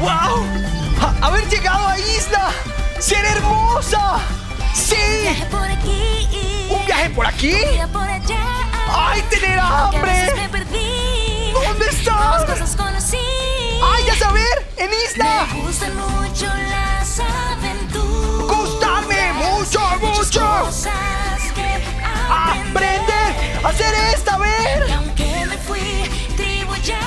¡Wow! A- haber llegado a Isla. ¡Ser hermosa! ¡Sí! Viaje por aquí. ¿Un viaje por aquí? Vida por allá. ¡Ay, tener hambre! ¿Dónde estás? ¡Ay, ya saber! ¡En Isla! Me gustan mucho las aventuras. ¡Gustarme mucho, mucho! ¡Aprender! ¡A hacer esta! ¡A ver! Aunque me fui, tribu ya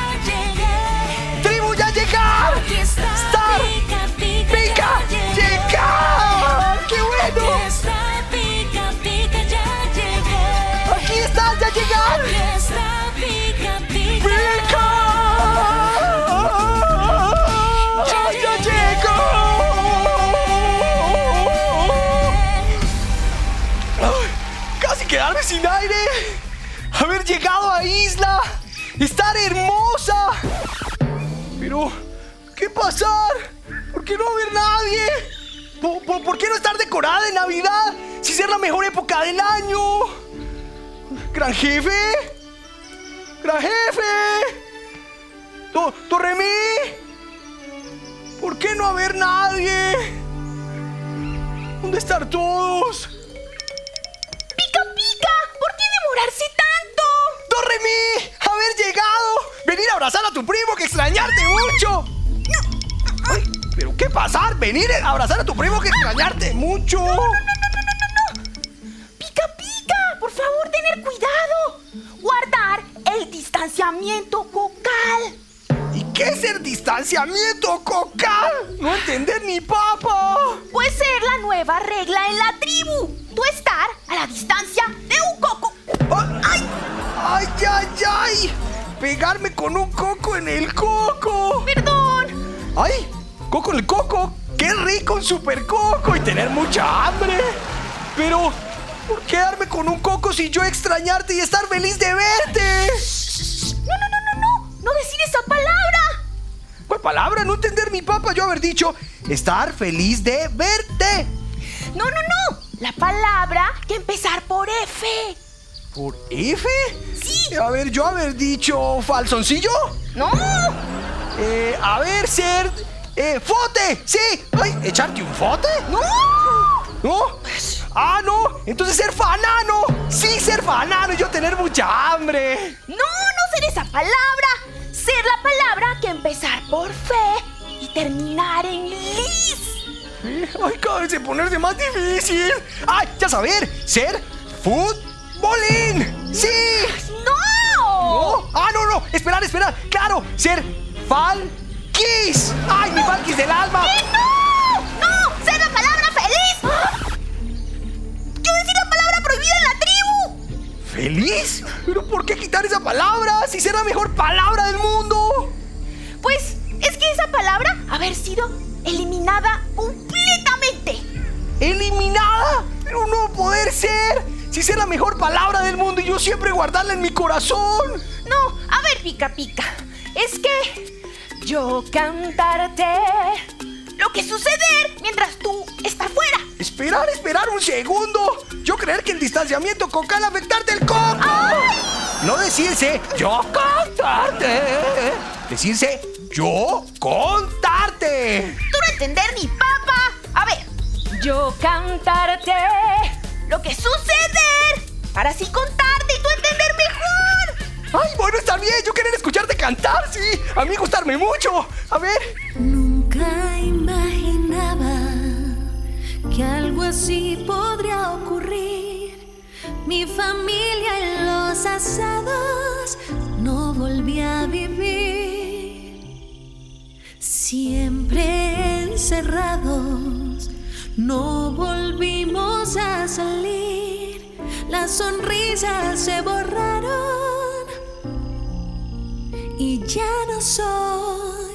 sin aire! ¡Haber llegado a Isla! ¡Estar hermosa! Pero, ¿qué pasar? ¿Por qué no haber nadie? ¿Por, por- por qué no estar decorada de Navidad? Si ser la mejor época del año. ¡Gran jefe! ¡Gran jefe! To- ¡Torremí! ¿Por qué no haber nadie? ¿Dónde están todos? Demorarse tanto? ¡Dorremí! ¡Haber llegado! ¡Venir a abrazar a tu primo que extrañarte mucho! Ay, ¿Pero qué pasar? Venir a abrazar a tu primo que extrañarte mucho. ¡Pica, pica! Por favor, tener cuidado. Guardar el distanciamiento cocal. ¿Y qué es el distanciamiento cocal? No entender ni papa. Puede ser la nueva regla en la tribu. Tú estar a la distancia ¡Ay! ¡Ay, ay, ay! Pegarme con un coco en el coco. Perdón. ¡Ay! ¡Coco en el coco! ¡Qué rico un super coco! Y tener mucha hambre. Pero, ¿por qué darme con un coco si yo extrañarte y estar feliz de verte? No, no, no, no, no. No decir esa palabra. ¿Cuál palabra? No entender mi papá. Yo haber dicho estar feliz de verte. No, no, no. La palabra que empezar por F. ¿Por F? Sí. A ver, yo haber dicho falsoncillo. No. Eh, a ver, ser. Eh, ¡Fote! ¡Sí! ¡Ay! ¿Echarte un fote? No. ¿No? ¡Ah, no! Entonces ser fanano. Sí, ser fanano y yo tener mucha hambre. No, no ser esa palabra. Ser la palabra que empezar por fe y terminar en lis. Ay, cada vez se ponerse más difícil. ¡Ay, ya saber! Ser futbolín. ¡Sí! ¡No! ¿No? ¡Ah, no, no! Esperar, esperar. ¡Claro! Ser falquis. ¡Ay, mi falquis del alma! ¡No! ¡No! ¡Ser la palabra feliz! ¡Quiero decir la palabra prohibida en la tribu! ¿Feliz? ¿Pero por qué quitar esa palabra? Si será la mejor palabra del mundo. Pues es que esa palabra haber sido eliminada completamente. ¿Eliminada? Pero no poder ser. Si ser la mejor palabra del mundo y yo siempre guardarla en mi corazón. No, a ver, pica pica. Es que yo cantarte lo que suceder mientras tú estás fuera. Esperar, esperar un segundo. Yo creer que el distanciamiento cocal afectarte el coco. No decirse yo contarte. Decirse yo contarte. Tú no entender ni papa. A ver, yo cantarte lo que suceder para así contarte y tú entender mejor. Ay, bueno, está bien. Yo querer escucharte cantar, sí. A mí gustarme mucho. A ver. Nunca imaginaba que algo así podría ocurrir. Mi familia en los asados no volví a vivir. Siempre encerrados, no volvimos a salir. Las sonrisas se borraron y ya no soy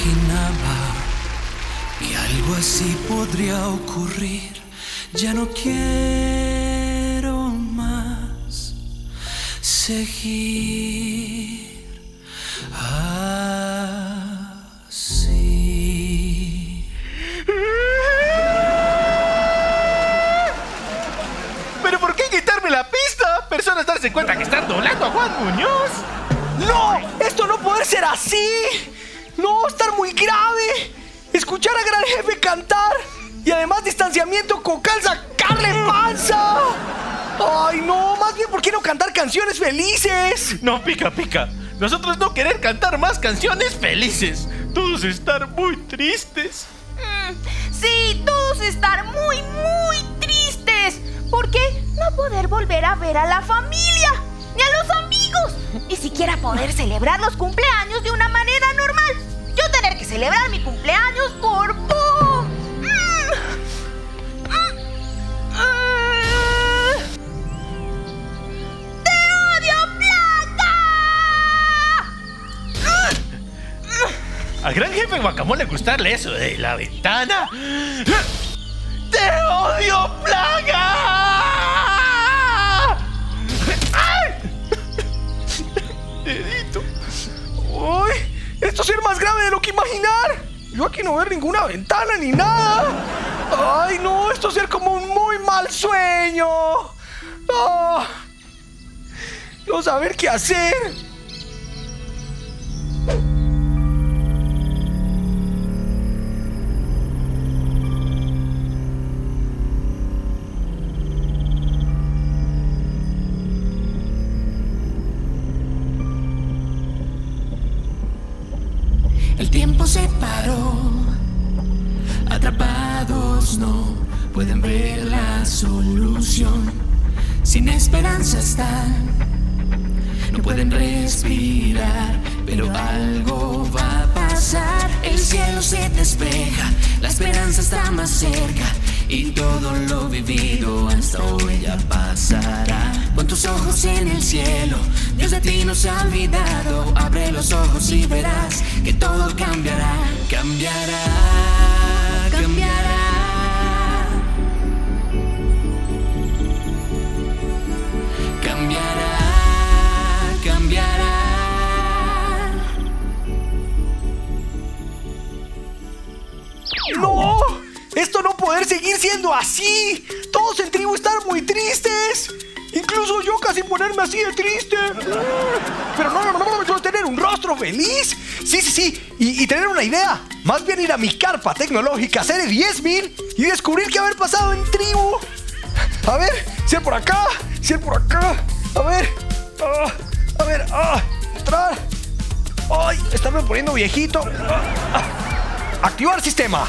imaginaba que algo así podría ocurrir. Ya no quiero seguir así. ¿Pero por qué quitarme la pista? Personas darse cuenta que están doblando a Juan Muñoz. ¡No! ¡Esto no puede ser así! ¡No! ¡Estar muy grave! Escuchar a Gran Jefe cantar y además distanciamiento cocal sacarle panza. ¡Ay, no! Más bien, ¿por qué no cantar canciones felices? No, pica, pica. Nosotros no querer cantar más canciones felices. Todos estar muy tristes. Mm, sí, todos estar muy, muy tristes. ¿Por qué no poder volver a ver a la familia? Ni a los amigos. Ni siquiera poder celebrar los cumpleaños de una manera normal. Celebrar mi cumpleaños por Boom. Mm. Mm. Mm. ¡Te odio, Placa! Al gran jefe Guacamole gustarle eso de la ventana. ¡Te odio, plaga! Esto es ser más grave de lo que imaginar. Yo aquí no veo ninguna ventana ni nada. ¡Ay, no! Esto es ser como un muy mal sueño. Ah. No saber qué hacer. No pueden respirar, pero algo va a pasar. El cielo se despeja, la esperanza está más cerca. Y todo lo vivido hasta hoy ya pasará. Con tus ojos en el cielo, Dios de ti no se ha olvidado. Abre los ojos y verás que todo cambiará, cambiará. Seguir siendo así! Todos en tribu están muy tristes. Incluso yo casi ponerme así de triste. Pero no, no, no, no, tener un rostro feliz. Sí, sí, sí. Y, tener una idea. Más bien ir a mi carpa tecnológica, hacer 10.000 y descubrir qué haber pasado en tribu. A ver, si por acá, si es por acá. A ver, ah, a ver, ah, entrar. Ay, estarme poniendo viejito. Ah. Activar sistema.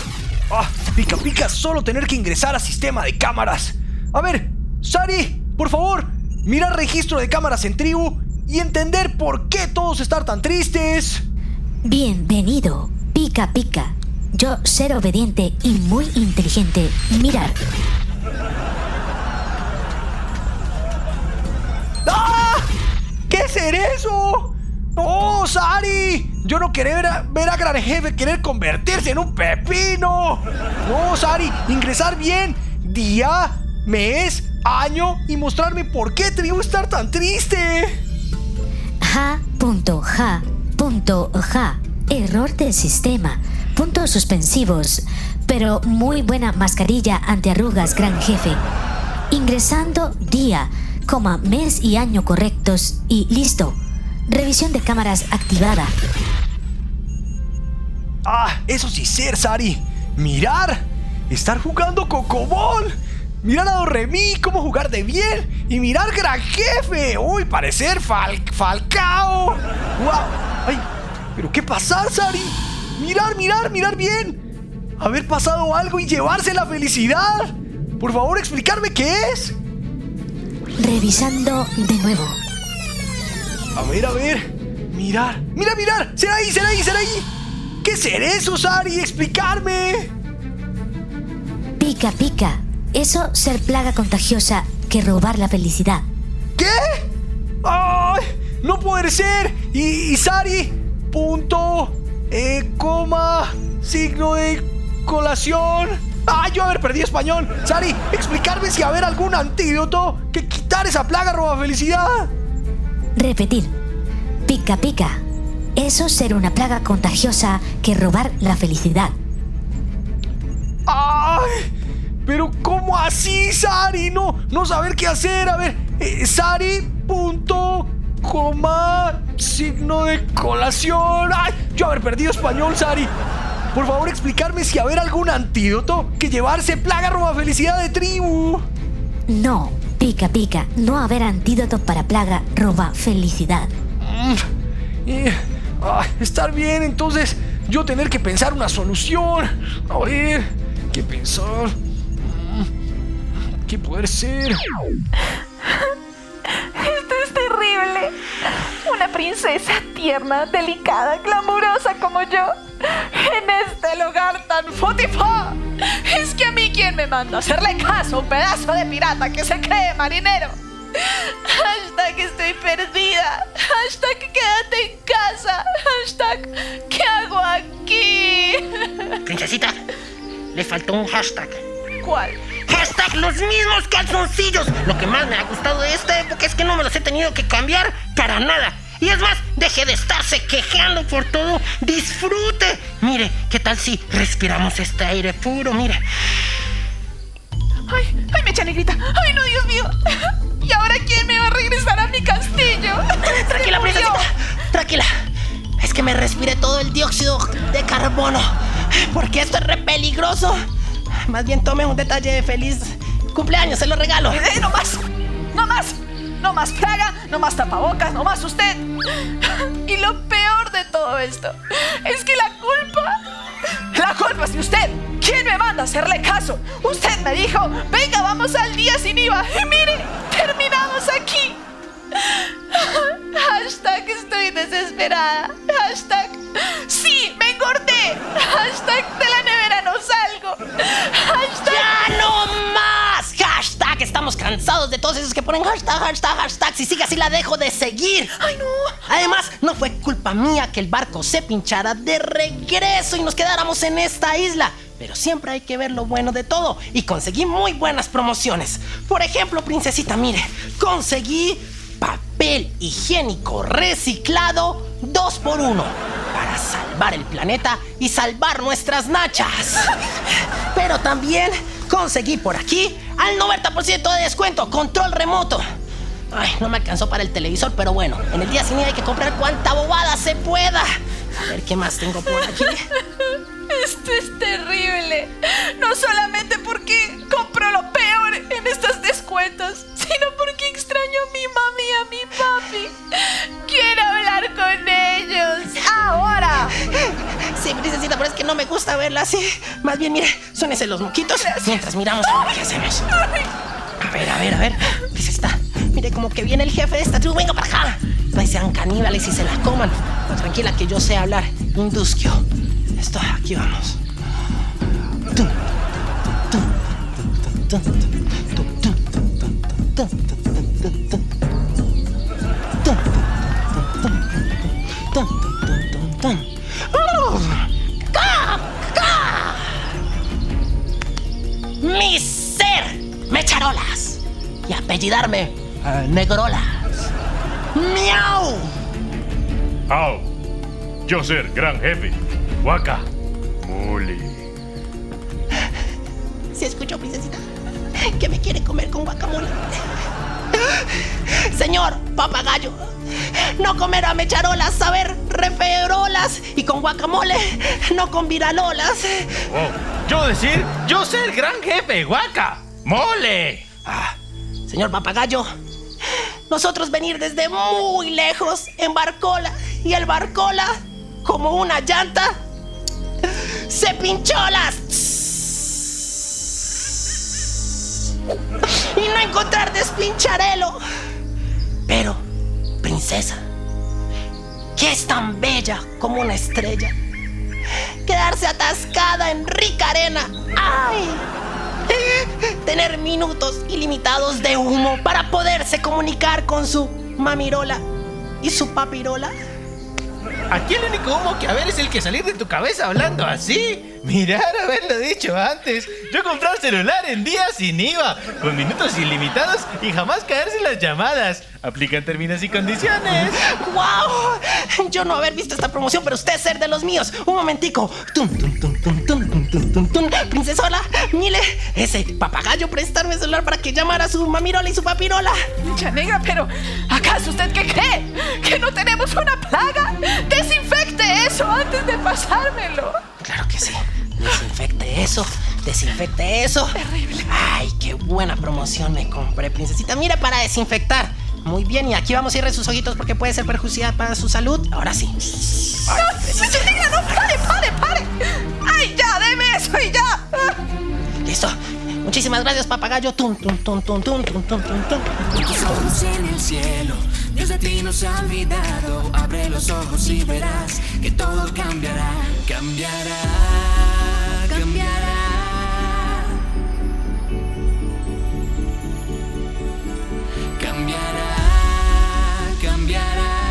Pica, pica, solo tener que ingresar a sistema de cámaras. A ver, Sari, por favor, mira registro de cámaras en tribu y entender por qué todos están tan tristes. Bienvenido, pica pica. Yo ser obediente y muy inteligente. Mirar. ¡Ah! ¿Qué es eso? ¡No, Sari! Yo no quería ver a, Gran Jefe querer convertirse en un pepino. No, Sari, ingresar bien. Día, mes, año y mostrarme por qué tribu estar tan triste. Ja, punto, ja, punto, ja. Error del sistema. Puntos suspensivos. Pero muy buena mascarilla antiarrugas, gran jefe. Ingresando día, coma, mes y año correctos y listo. Revisión de cámaras activada. Ah, eso sí ser, Sari. Mirar. Estar jugando Cocobol. Mirar a Doremi cómo jugar de bien. Y mirar Gran Jefe. Uy, parecer Fal Falcao. Guau. Ay, pero ¿qué pasar, Sari? Mirar, mirar, mirar bien. Haber pasado algo y llevarse la felicidad. Por favor, explicarme qué es. Revisando de nuevo. A ver, a ver. Mirar. Mira, mirar. Será ahí, será ahí, será ahí. ¿Qué ser eso, Sari? Explicarme. Pica pica. Eso ser plaga contagiosa que robar la felicidad. ¿Qué? ¡Ay! ¡No puede ser! Y, y Sari, punto, eh, coma, signo de colación. ¡Ah, yo haber perdido español! Sari, explicarme si haber algún antídoto que quitar esa plaga roba felicidad. Repetir. Pica pica. Eso ser una plaga contagiosa que robar la felicidad. ¡Ay! Pero ¿cómo así, Sari? No, no saber qué hacer. A ver, eh, Sari, punto, coma, signo de colación. ¡Ay! Yo haber perdido español, Sari. Por favor, explicarme si haber algún antídoto que llevarse plaga roba felicidad de tribu. No, pica pica. No haber antídoto para plaga roba felicidad. Mm, eh, ah, estar bien, entonces yo tener que pensar una solución. A ver, ¿qué pensar? Mm, ¿Qué poder ser? Una princesa tierna, delicada, glamurosa como yo. En este lugar tan futifá. Es que a mí quién me manda a hacerle caso a un pedazo de pirata que se cree marinero. Hashtag estoy perdida. Hashtag quédate en casa. Hashtag ¿qué hago aquí? Princesita, le faltó un hashtag. ¿Cuál? Hashtag los mismos calzoncillos. Lo que más me ha gustado de esta época es que no me los he tenido que cambiar para nada. Y es más, deje de estarse quejando por todo. Disfrute. Mire, ¿qué tal si respiramos este aire puro? Mire. Ay, ay, mecha negrita. Ay, no, Dios mío. ¿Y ahora quién me va a regresar a mi castillo? Tranquila, princesita. Tranquila. Es que me respiré todo el dióxido de carbono. Porque esto es re peligroso. Más bien tome un detalle de feliz cumpleaños, se lo regalo. Eh, no más, no más, no más plaga, no más tapabocas, no más usted. Y lo peor de todo esto es que la culpa, la culpa es de usted. ¿Quién me manda a hacerle caso? Usted me dijo, venga, vamos al día sin IVA. Y mire, terminamos aquí. Hashtag estoy desesperada. Hashtag sí, me engordé. Hashtag de la nevera no salgo. Hashtag ¡Ya no más! Hashtag, estamos cansados de todos esos que ponen hashtag, hashtag, hashtag. Si sigue así la dejo de seguir. ¡Ay, no! Además, no fue culpa mía que el barco se pinchara de regreso y nos quedáramos en esta isla. Pero siempre hay que ver lo bueno de todo. Y conseguí muy buenas promociones. Por ejemplo, princesita, mire, conseguí papel higiénico reciclado 2 por 1 para salvar el planeta y salvar nuestras nachas. Pero también conseguí por aquí al 90% de descuento, control remoto. Ay, no me alcanzó para el televisor, pero bueno, en el día sin IVA hay que comprar cuanta bobada se pueda. A ver qué más tengo por aquí. Esto es terrible. No solamente porque compro lo peor en estas descuentos, sino porque extraño a mi mami y a mi papi. Quiero hablar con ellos. Ahora. Sí, princesita, pero es que no me gusta verla así. Más bien, mire, súnese los moquitos mientras miramos qué hacemos. A ver, a ver, a ver. Princesita, mire como que viene el jefe de esta tribu. Venga para acá. No sean caníbales y se la coman. Tranquila que yo sé hablar indusquio. Aquí vamos. Mi ser me charolas y apellidarme uh, Negrolas. ¡Miau! Au, yo ser gran jefe Waka. Muli. ¿Se escuchó, princesita? Que me quiere comer con guacamole. Señor papagayo, no comer a mecharolas, saber referolas y con guacamole, no con viralolas. Oh, yo decir, yo ser gran jefe, guaca. Mole. Ah, señor papagayo, nosotros venir desde muy lejos en barcola y el barcola, como una llanta, se pinchó las. Y no encontrar despincharelo. Pero, princesa, que es tan bella como una estrella, quedarse atascada en rica arena. ¡Ay! Tener minutos ilimitados de humo para poderse comunicar con su mamirola y su papirola. Aquí el único humo que haber es el que salir de tu cabeza hablando así. Mirar haberlo dicho antes. Yo compré un celular en días sin IVA, con minutos ilimitados y jamás caerse las llamadas. Aplican términos y condiciones. ¡Wow! Yo no haber visto esta promoción, pero usted es ser de los míos. Un momentico. Tum, tum, tum, tum, tum, tum, tum, tum. tum! Princesola, mire, ese papagayo prestarme celular para que llamara a su mamirola y su papirola. Mucha negra, pero ¿acaso usted qué cree? ¿Que no tenemos una plaga? Desinfecte eso antes de pasármelo. Claro que sí. Desinfecte eso, desinfecte eso. Terrible. Ay, qué buena promoción me compré, princesita. Mira para desinfectar. Muy bien, y aquí vamos a ir sus ojitos porque puede ser perjudicial para su salud. Ahora sí. Ay, negra, no, pare, pare, pare. ¡Ay, ya, deme eso y ya! Listo. Muchísimas gracias, papagayo. Tum, tum, tum, tum, tum, tum, tum, tum. Tus ojos en el cielo, Dios de ti nos ha olvidado. Abre los ojos y verás que todo cambiará, cambiará, cambiará. Cambiará, cambiará.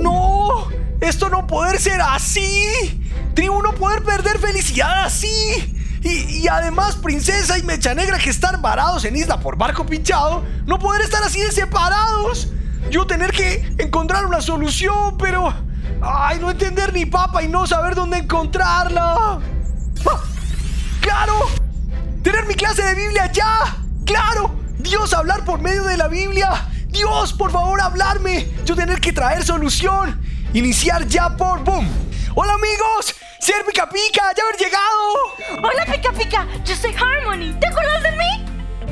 ¡No! ¡Esto no puede ser así! ¡Tribu no poder perder felicidad así! Y, y además, Princesa y Mecha Negra que estar varados en isla por barco pinchado, no poder estar así de separados. Yo tener que encontrar una solución, pero... ¡Ay, no entender ni papa y no saber dónde encontrarla! ¡Ah! ¡Claro! ¡Tener mi clase de Biblia ya! ¡Claro! Dios hablar por medio de la Biblia. Dios, por favor, hablarme. Yo tener que traer solución. Iniciar ya por boom. Hola amigos, ser pica pica, ya haber llegado. Hola, Pica Pica, yo soy Harmony. ¿Te acuerdas de mí?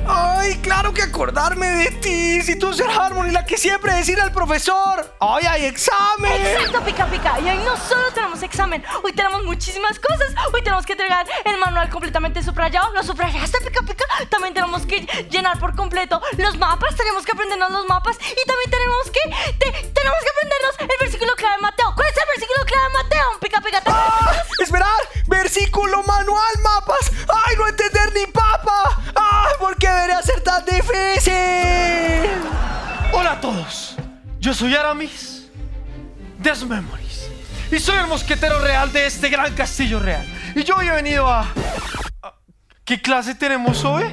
Ay, claro que acordarme de ti. Si tú ser Harmony, la que siempre decir al profesor. Ay, hay examen. Exacto, Pica Pica. Y hoy no solo tenemos examen, hoy tenemos muchísimas cosas. Hoy tenemos que entregar el manual completamente subrayado. ¿Lo subrayaste, Pica Pica? También tenemos que llenar por completo los mapas. Tenemos que aprendernos los mapas. Y también tenemos que. te- tenemos que aprendernos el versículo clave de Mateo. ¿Cuál es el versículo clave de Mateo? Pica Pica, ¿te Ah, esperar, versículo manual, mapas. Ay, no entender ni papa. Ay, ¿por qué debería ser tan difícil? Hola a todos. Yo soy Aramis. Death Memories. Y soy el mosquetero real de este gran castillo real. Y yo hoy he venido a... ¿Qué clase tenemos hoy?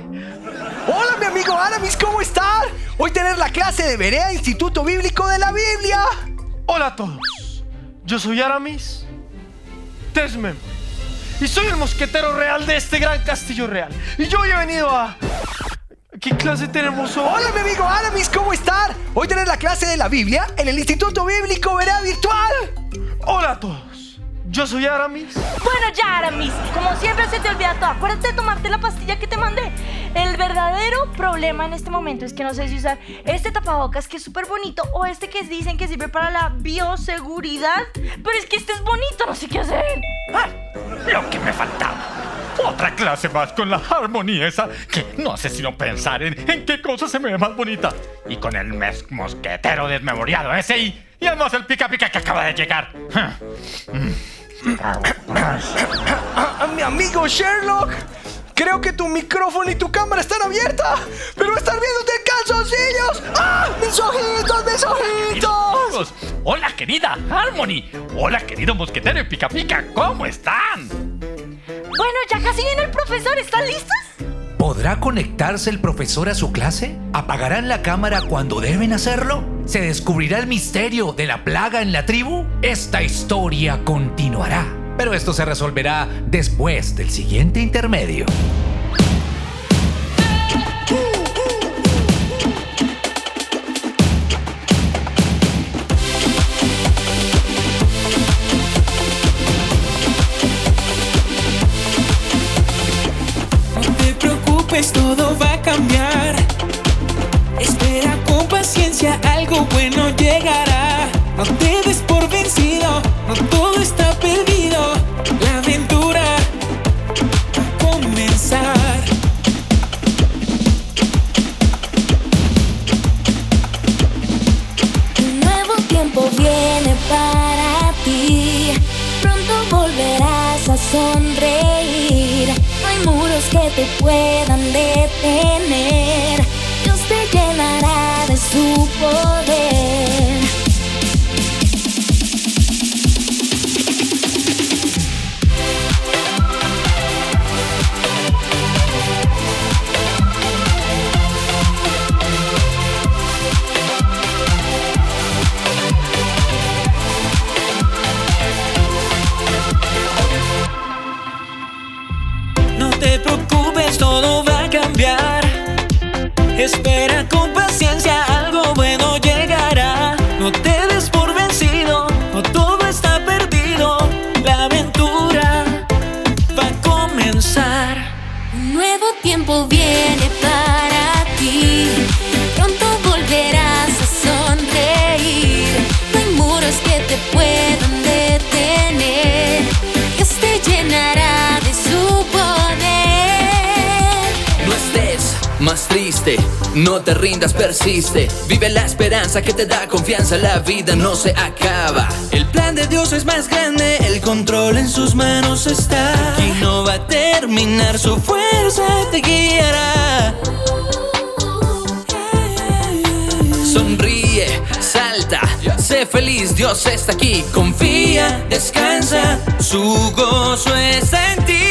Hola, mi amigo Aramis, ¿cómo estás? Hoy tener la clase de Berea Instituto Bíblico de la Biblia. Hola a todos. Yo soy Aramis. Death Memories. Y soy el mosquetero real de este gran castillo real. Y yo hoy he venido a... ¿Qué clase tenemos hoy? Hola, mi amigo Aramis, ¿cómo estás? Hoy tener la clase de la Biblia en el Instituto Bíblico Berea Virtual. Hola a todos. Yo soy Aramis. Bueno, ya, Aramis, como siempre se te olvida todo. Acuérdate de tomarte la pastilla que te mandé. El verdadero problema en este momento es que no sé si usar este tapabocas que es súper bonito o este que dicen que sirve para la bioseguridad. Pero es que este es bonito, no sé qué hacer. Lo que me faltaba. Otra clase más con la armonía esa que no hace sino pensar en, en qué cosa se me ve más bonita. Y con el mes mosquetero desmemoriado ese y, y además el pica pica que acaba de llegar. Mi amigo Sherlock. Creo que tu micrófono y tu cámara están abiertas, pero estar viéndote calzoncillos. ¡Ah! ¡Mis ojitos, mis ojitos! Hola querida Harmony. Hola querido mosquetero y pica pica. ¿Cómo están? Bueno, ya casi viene el profesor. ¿Están listos? ¿Podrá conectarse el profesor a su clase? ¿Apagarán la cámara cuando deben hacerlo? ¿Se descubrirá el misterio de la plaga en la tribu? Esta historia continuará, pero esto se resolverá después del siguiente intermedio. Preocupes, todo va a cambiar. Espera con paciencia, algo bueno llegará. No te des por vencido, no todo te puedan detener. Dios te llenará de su poder. No te rindas, persiste. Vive la esperanza que te da confianza, la vida no se acaba. El plan de Dios es más grande, el control en sus manos está. Y no va a terminar, su fuerza te guiará. Sonríe, salta, sé feliz, Dios está aquí. Confía, descansa, su gozo está en ti.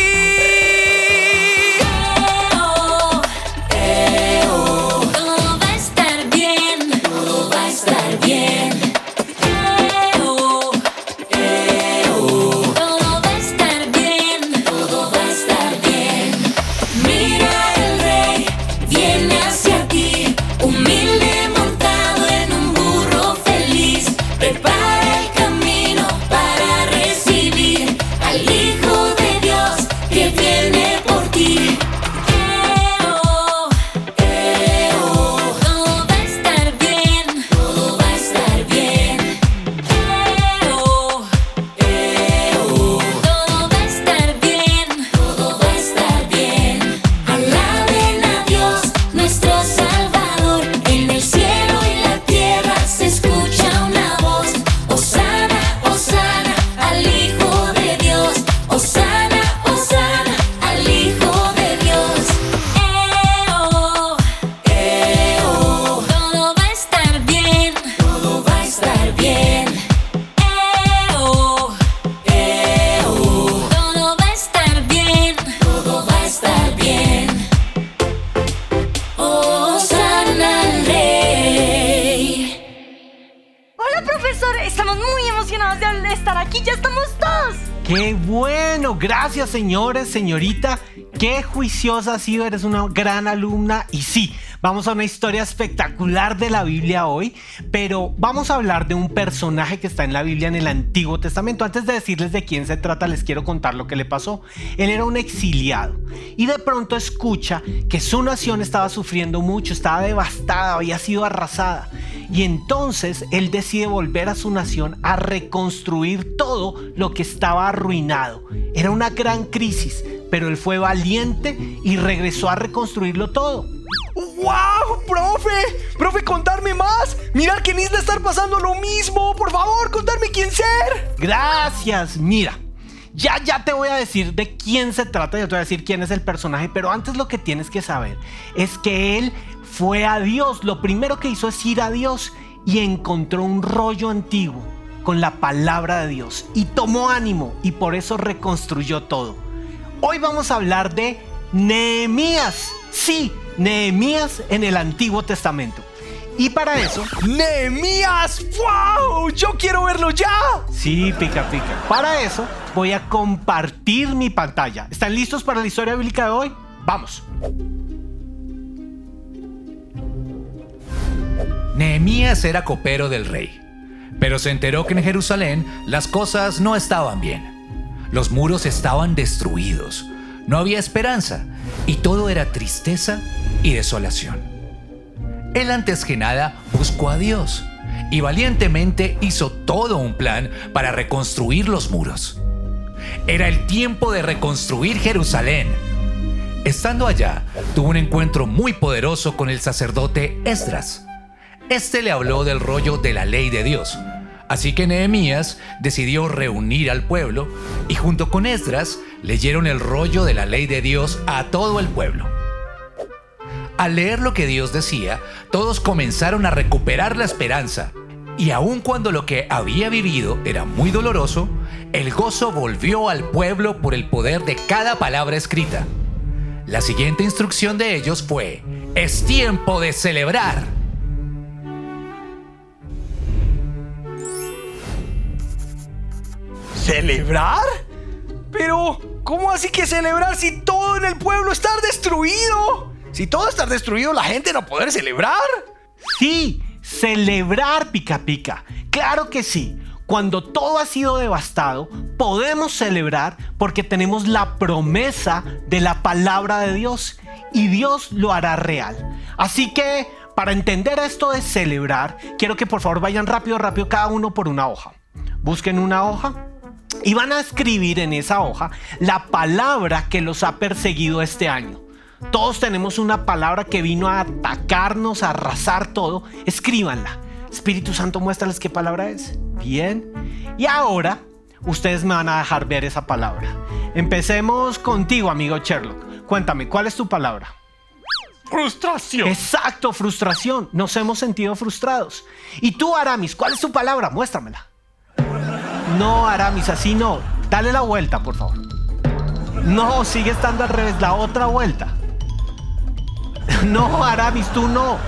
Señorita. Qué juiciosa has sido, eres una gran alumna. Y sí, vamos a una historia espectacular de la Biblia hoy, pero vamos a hablar de un personaje que está en la Biblia en el Antiguo Testamento. Antes de decirles de quién se trata, les quiero contar lo que le pasó. Él era un exiliado y de pronto escucha que su nación estaba sufriendo mucho, estaba devastada, había sido arrasada. Y entonces él decide volver a su nación a reconstruir todo lo que estaba arruinado. Era una gran crisis, pero él fue valiente y regresó a reconstruirlo todo. ¡Wow, profe! ¡Profe, contarme más! ¡Mirad que en Isla estar pasando lo mismo! ¡Por favor, contarme quién ser! Gracias, mira. Ya, ya te voy a decir de quién se trata, ya te voy a decir quién es el personaje, pero antes lo que tienes que saber es que él fue a Dios. Lo primero que hizo es ir a Dios y encontró un rollo antiguo con la palabra de Dios y tomó ánimo y por eso reconstruyó todo. Hoy vamos a hablar de Nehemías. Sí, Nehemías en el Antiguo Testamento. Y para eso, ¡Nehemías! ¡Wow! ¡Yo quiero verlo ya! sí, pica pica. Para eso voy a compartir mi pantalla. ¿Están listos para la historia bíblica de hoy? Vamos. Nehemías era copero del rey, pero se enteró que en Jerusalén las cosas no estaban bien. Los muros estaban destruidos, no había esperanza y todo era tristeza y desolación. Él antes que nada buscó a Dios y valientemente hizo todo un plan para reconstruir los muros. Era el tiempo de reconstruir Jerusalén. Estando allá, tuvo un encuentro muy poderoso con el sacerdote Esdras. Este le habló del rollo de la ley de Dios. Así que Nehemías decidió reunir al pueblo y junto con Esdras leyeron el rollo de la ley de Dios a todo el pueblo. Al leer lo que Dios decía, todos comenzaron a recuperar la esperanza. Y aun cuando lo que había vivido era muy doloroso, el gozo volvió al pueblo por el poder de cada palabra escrita. La siguiente instrucción de ellos fue, es tiempo de celebrar. ¿Celebrar? Pero, ¿cómo así que celebrar si todo en el pueblo está destruido? Si todo está destruido, la gente no poder celebrar. Sí, celebrar pica pica. Claro que sí. Cuando todo ha sido devastado, podemos celebrar porque tenemos la promesa de la palabra de Dios y Dios lo hará real. Así que, para entender esto de celebrar, quiero que por favor vayan rápido, rápido cada uno por una hoja. Busquen una hoja y van a escribir en esa hoja la palabra que los ha perseguido este año. Todos tenemos una palabra que vino a atacarnos, a arrasar todo. Escríbanla. Espíritu Santo, muéstrales qué palabra es. Bien. Y ahora ustedes me van a dejar ver esa palabra. Empecemos contigo, amigo Sherlock. Cuéntame, ¿cuál es tu palabra? Frustración. Exacto, frustración. Nos hemos sentido frustrados. Y tú, Aramis, ¿cuál es tu palabra? Muéstramela. No, Aramis, así no. Dale la vuelta, por favor. No, sigue estando al revés, la otra vuelta. No, Aramis, tú no.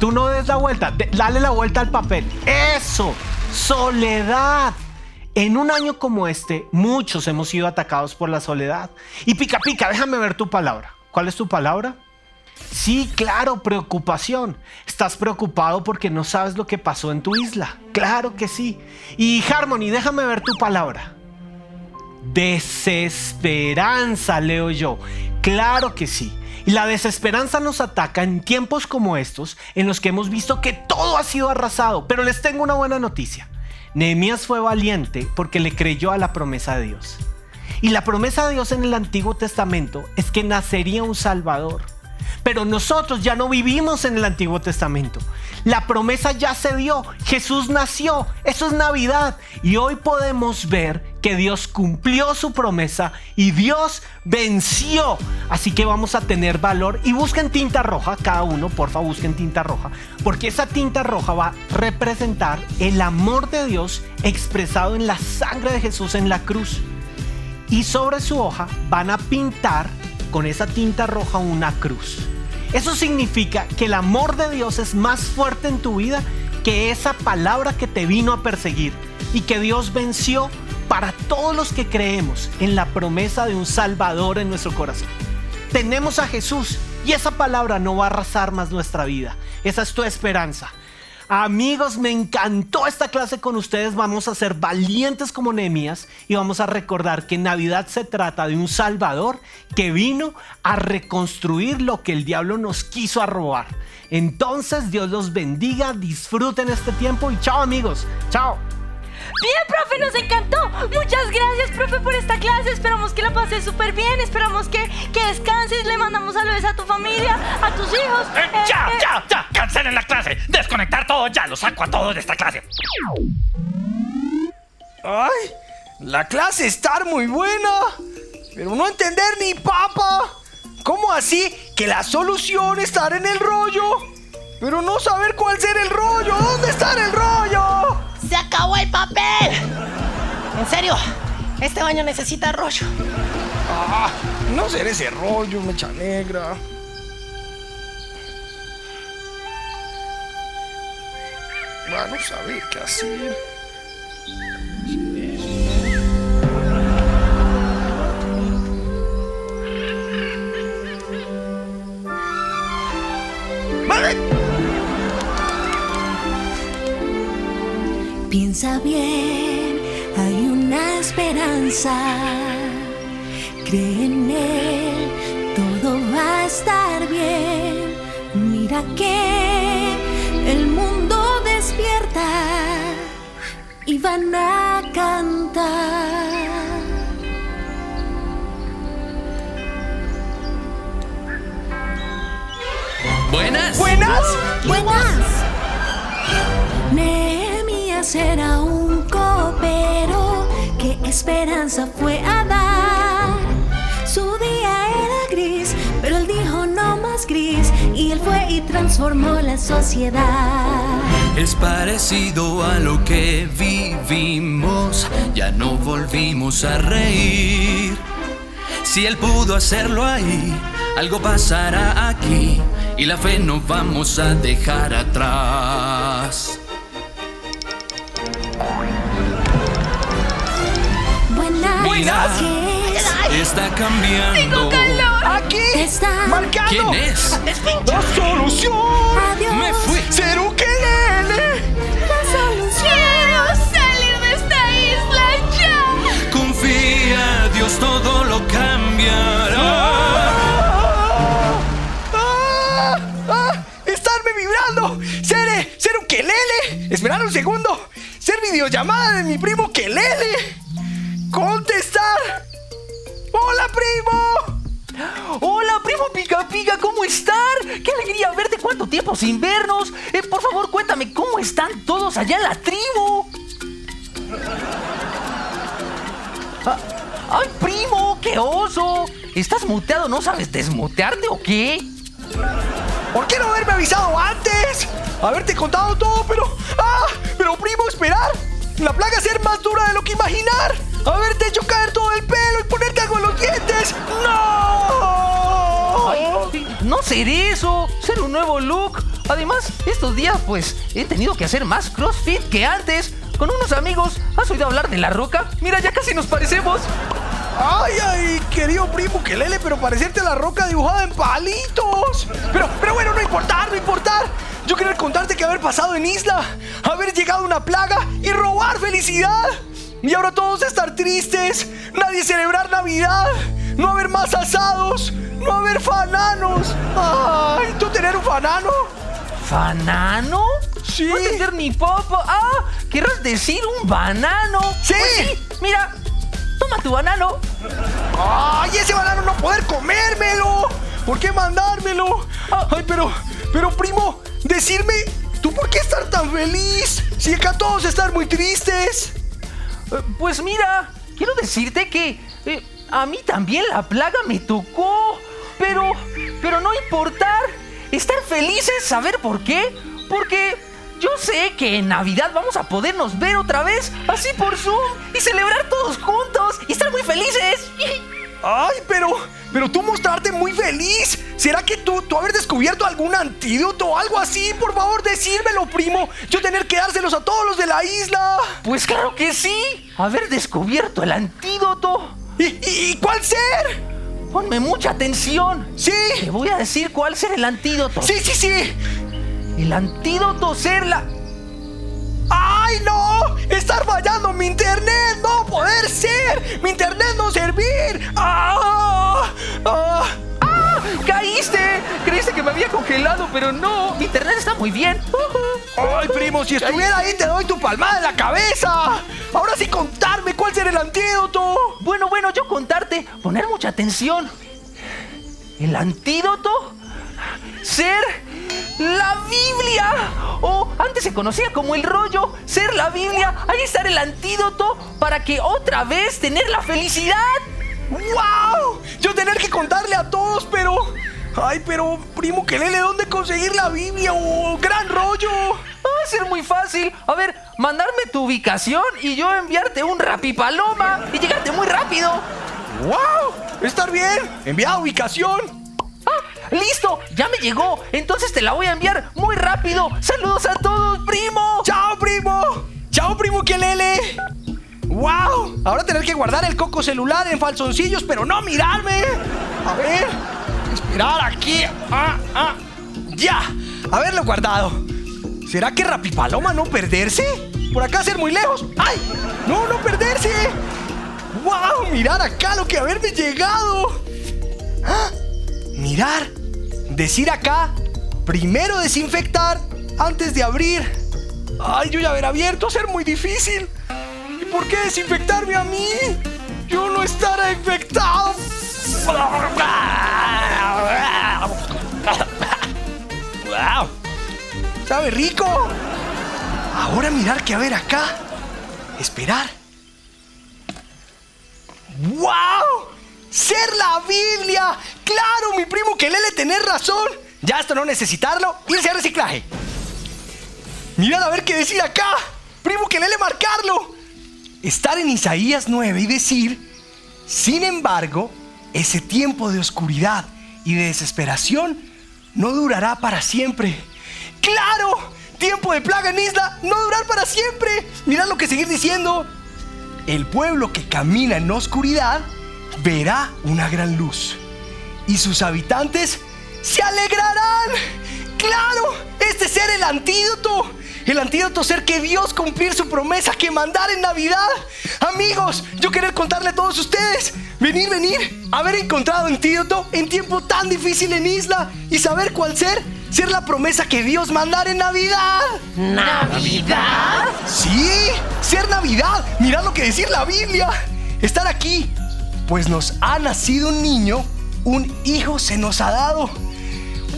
Tú no des la vuelta. Dale la vuelta al papel. Eso. Soledad. En un año como este, muchos hemos sido atacados por la soledad. Y pica pica, déjame ver tu palabra. ¿Cuál es tu palabra? Sí, claro, preocupación. Estás preocupado porque no sabes lo que pasó en tu isla. Claro que sí. Y Harmony, déjame ver tu palabra. Desesperanza, leo yo. Claro que sí. Y la desesperanza nos ataca en tiempos como estos, en los que hemos visto que todo ha sido arrasado. Pero les tengo una buena noticia. Nehemías fue valiente porque le creyó a la promesa de Dios. Y la promesa de Dios en el Antiguo Testamento es que nacería un Salvador. Pero nosotros ya no vivimos en el Antiguo Testamento. La promesa ya se dio. Jesús nació. Eso es Navidad. Y hoy podemos ver que Dios cumplió su promesa y Dios venció. Así que vamos a tener valor. Y busquen tinta roja, cada uno, porfa, busquen tinta roja. Porque esa tinta roja va a representar el amor de Dios expresado en la sangre de Jesús en la cruz y sobre su hoja van a pintar con esa tinta roja una cruz. Eso significa que el amor de Dios es más fuerte en tu vida que esa palabra que te vino a perseguir y que Dios venció para todos los que creemos en la promesa de un Salvador en nuestro corazón. Tenemos a Jesús y esa palabra no va a arrasar más nuestra vida. Esa es tu esperanza. Amigos, me encantó esta clase con ustedes. Vamos a ser valientes como Nehemías y vamos a recordar que Navidad se trata de un Salvador que vino a reconstruir lo que el diablo nos quiso robar. Entonces, Dios los bendiga, disfruten este tiempo y chao amigos. Chao. Bien, profe, nos encantó. Muchas gracias, profe, por esta clase. Esperamos que la pases súper bien. Esperamos que, que descanses. Le mandamos saludos a tu familia, a tus hijos. Eh, Eh, ¡Ya, eh, ya, ya! ¡Cancelen la clase! ¡Desconectar todo ya! ¡Lo saco a todos de esta clase! Ay, la clase está muy buena, pero no entender ni papa. ¿Cómo así que la solución está en el rollo? Pero no saber cuál será el rollo. ¿Dónde está el rollo? ¡Se acabó el papel! En serio, este baño necesita rollo. Ah, no será ese rollo, mecha negra. Bueno, saber qué hacer. Piensa bien, hay una esperanza. Cree en él, todo va a estar bien. Mira que el mundo despierta y van a cantar. Buenas. ¡Buenas! Buenas. Nehemías era un copero que esperanza fue a dar. Su día era gris, pero él dijo no más gris y él fue y transformó la sociedad. Es parecido a lo que vivimos, ya no volvimos a reír. Si él pudo hacerlo ahí, algo pasará aquí y la fe no vamos a dejar atrás. Buenas, Mira, ¿qué es? está cambiando. Tengo calor. Aquí. Está. Marcando. ¿Quién es? La solución. Adiós. Me fui. Ser ukelele. La solución. ¡Quiero salir de esta isla ya! Confía, Dios todo lo cambiará. ¡Ah! ¡Ah! ¡Estarme vibrando! ¡Ser, ser un quelele! ¡Esperar un segundo! ¡Ser videollamada de mi primo quelele! ¡Contestar! ¡Hola, primo! Hola, primo Pica Pica, ¿cómo están? ¡Qué alegría verte! ¿Cuánto tiempo sin vernos? Eh, por favor, cuéntame, ¿cómo están todos allá en la tribu? Ah, ¡Ay, primo! ¡Qué oso! ¿Estás muteado? ¿No sabes desmutearte o qué? ¿Por qué no haberme avisado antes? Haberte contado todo, pero... ¡Ah! Pero, primo, esperar. La plaga ser más dura de lo que imaginar. Haberte hecho caer todo el pelo y ponerte algo en los dientes. ¡No! Ay, no ser eso, ser un nuevo look. Además, estos días pues he tenido que hacer más CrossFit que antes. Con unos amigos, ¿has oído hablar de la roca? Mira, ya casi nos parecemos. Ay, ay, querido primo, que lele, pero parecerte a la roca dibujada en palitos. Pero, pero bueno, no importar, no importar. Yo quería contarte que haber pasado en isla, haber llegado una plaga y robar felicidad. Y ahora todos estar tristes, nadie celebrar Navidad, no haber más asados, no haber fananos. Ay, ¿tú tener un fanano? ¿Fanano? Sí. No entender ni popo. Ah, querrás decir un banano. Sí. Pues sí, mira, toma tu banano. ¡Ay, ese banano no poder comérmelo! ¿Por qué mandármelo? Ay, pero, pero primo, decirme, ¿tú por qué estar tan feliz? Si acá todos están muy tristes. Pues mira, quiero decirte que eh, a mí también la plaga me tocó. Pero, pero no importar. Estar felices, ¿saber por qué? Porque yo sé que en Navidad vamos a podernos ver otra vez, así por Zoom, y celebrar todos juntos y estar muy felices. Ay, pero, pero tú mostrarte muy feliz. ¿Será que tú, tú haber descubierto algún antídoto o algo así? Por favor, decírmelo, primo. Yo tener que dárselos a todos los de la isla. Pues claro que sí. Haber descubierto el antídoto. ¿Y, y- y cuál ser? Ponme mucha atención. Sí. Te voy a decir cuál ser el antídoto. Sí, sí, sí. El antídoto ser la... ¡Ay, no! ¡Estar fallando mi internet! ¡No poder ser! ¡Mi internet no servir! ¡Ah! ¡Ah! ¡Caíste! Creíste que me había congelado, pero no. Mi internet está muy bien. ¡Ay, primo! Si estuviera ahí te doy tu palmada en la cabeza. Ahora sí contarme cuál será el antídoto. Bueno, bueno, yo contarte, poner mucha atención. El antídoto ser la Biblia. O antes se conocía como el rollo, ser la Biblia. Ahí está el antídoto para que otra vez tener la felicidad. ¡Wow! Yo tener que contarle a todos, pero. Ay, pero, primo, que lele dónde conseguir la Biblia o gran rollo. Va a ser muy fácil. A ver, mandarme tu ubicación y yo enviarte un rapipaloma y llegarte muy rápido. ¡Wow! Estar bien. Envía ubicación. ¡Ah! ¡Listo! ¡Ya me llegó! Entonces te la voy a enviar muy rápido. ¡Saludos a todos, primo! ¡Chao, primo! ¡Chao, primo, que lele! ¡Wow! Ahora tener que guardar el coco celular en falsoncillos, pero no mirarme. A ver. Esperar aquí. Ah, ah. ¡Ya! Haberlo guardado. ¿Será que Rapipaloma no perderse? Por acá ser muy lejos. ¡Ay! ¡No, no perderse! ¡Wow! Mirar acá lo que haberme llegado. ¡Ah! Mirar. Decir acá. Primero desinfectar antes de abrir. Ay, yo ya haber abierto, ser muy difícil. ¿Y por qué desinfectarme a mí? Yo no estaré infectado. ¡Wow! ¿Sabe rico? Ahora mirar que a ver acá. Esperar. ¡Wow! ¡Ser la Biblia! ¡Claro, mi primo que lele tener razón! Ya esto no necesitarlo, irse a reciclaje. Mirad a ver qué decir acá. Primo que lele marcarlo. Estar en Isaías 9 y decir, sin embargo, ese tiempo de oscuridad y de desesperación no durará para siempre. ¡Claro! Tiempo de plaga en isla no durar para siempre. Mirad lo que seguir diciendo. El pueblo que camina en oscuridad verá una gran luz. y sus habitantes se alegrarán. Claro, este ser el antídoto. El antídoto ser que Dios cumplir su promesa que mandar en Navidad. Amigos, yo querer contarle a todos ustedes, venir, venir, haber encontrado antídoto en tiempo tan difícil en Isla y saber cuál ser, ser la promesa que Dios mandar en Navidad. ¿Navidad? Sí, ser Navidad. Mirad lo que decir la Biblia. Estar aquí, pues nos ha nacido un niño, un hijo se nos ha dado.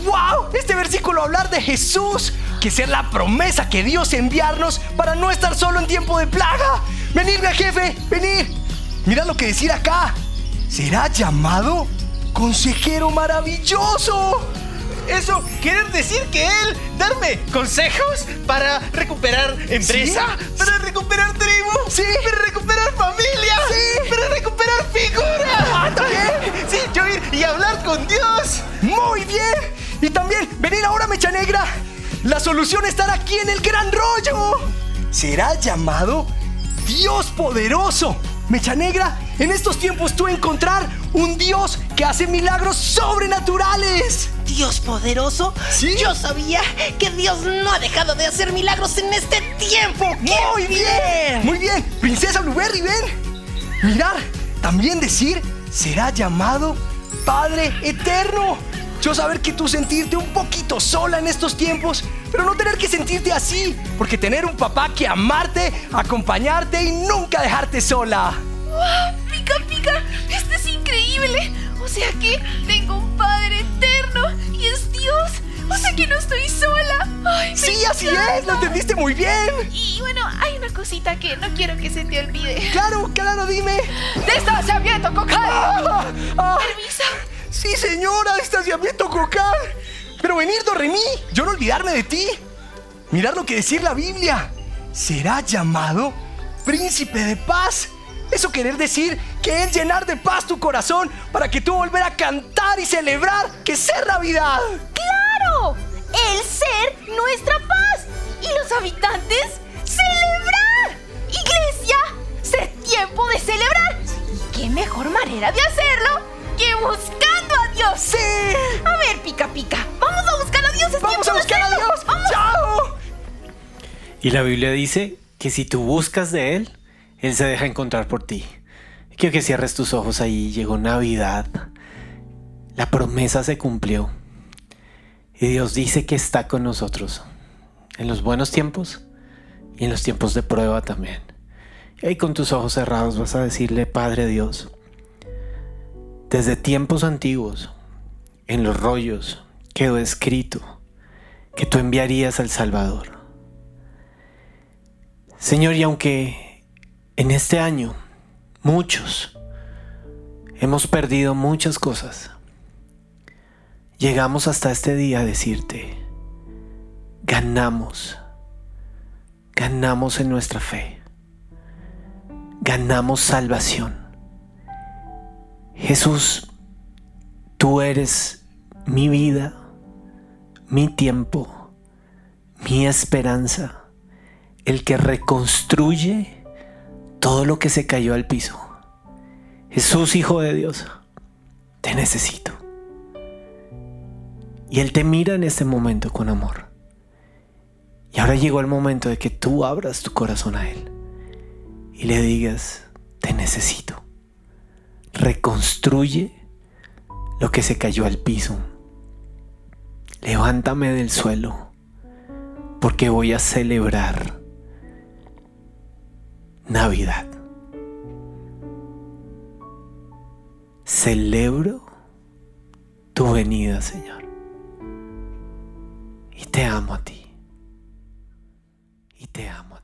¡Wow! Este versículo hablar de Jesús, que ser la promesa que Dios enviarnos para no estar solo en tiempo de plaga. Venid, mi jefe, venid. Mira lo que decir acá. Será llamado consejero maravilloso. Eso quiere decir que él darme consejos para recuperar empresa, para recuperar tribu, Sí. para recuperar familia, Sí. para recuperar figura. Ah, ¿también? Sí, yo ir y hablar con Dios. Muy bien. Y también, venir ahora, Mecha Negra. La solución estará aquí en el gran rollo. Será llamado Dios poderoso. Mecha Negra, en estos tiempos tú encontrar un Dios que hace milagros sobrenaturales. Dios poderoso. Sí. Yo sabía que Dios no ha dejado de hacer milagros en este tiempo. ¡Qué Muy bien. Muy bien. Princesa Blueberry, ven. Mirar, también decir, será llamado Padre Eterno. Yo saber que tú sentirte un poquito sola en estos tiempos, pero no tener que sentirte así, porque tener un papá que amarte, acompañarte y nunca dejarte sola. ¡Wow! ¡Pica, pica! ¡Esto es increíble! O sea que tengo un Padre eterno y es Dios. O sea que no estoy sola. ¡Ay, Sí, así es, lo entendiste muy bien. Y bueno, hay una cosita que no quiero que se te olvide. Claro, claro, dime. ¡Distanciamiento, Cocal! Ah, ah, Permiso. Sí, señora, distanciamiento cocal. Pero venir, Dorremí, yo no olvidarme de ti. Mirad lo que decir la Biblia. Será llamado príncipe de paz. Eso querer decir que es llenar de paz tu corazón para que tú volver a cantar y celebrar que ser Navidad. ¡Claro! El ser nuestra paz y los habitantes celebrar. Iglesia, ser tiempo de celebrar. ¿Y qué mejor manera de hacerlo que buscando a Dios? Sí. A ver, pica pica, vamos a buscar a Dios. es Vamos a de buscar a. Dios. Vamos. ¡Chao! Y la Biblia dice que si tú buscas de Él, Él se deja encontrar por ti. Quiero que cierres tus ojos ahí. Llegó Navidad. La promesa se cumplió. Y Dios dice que está con nosotros. En los buenos tiempos y en los tiempos de prueba también. Y ahí con tus ojos cerrados vas a decirle, Padre Dios, desde tiempos antiguos, en los rollos, quedó escrito que tú enviarías al Salvador. Señor, y aunque en este año muchos hemos perdido muchas cosas, llegamos hasta este día a decirte, ganamos, ganamos en nuestra fe, ganamos salvación. Jesús, tú eres mi vida, mi tiempo, mi esperanza el que reconstruye todo lo que se cayó al piso. Jesús, Hijo de Dios, te necesito. Y Él te mira en este momento con amor. Y ahora llegó el momento de que tú abras tu corazón a Él y le digas, te necesito. Reconstruye lo que se cayó al piso. Levántame del suelo porque voy a celebrar Navidad. Celebro tu venida, Señor. Y te amo a ti. Y te amo.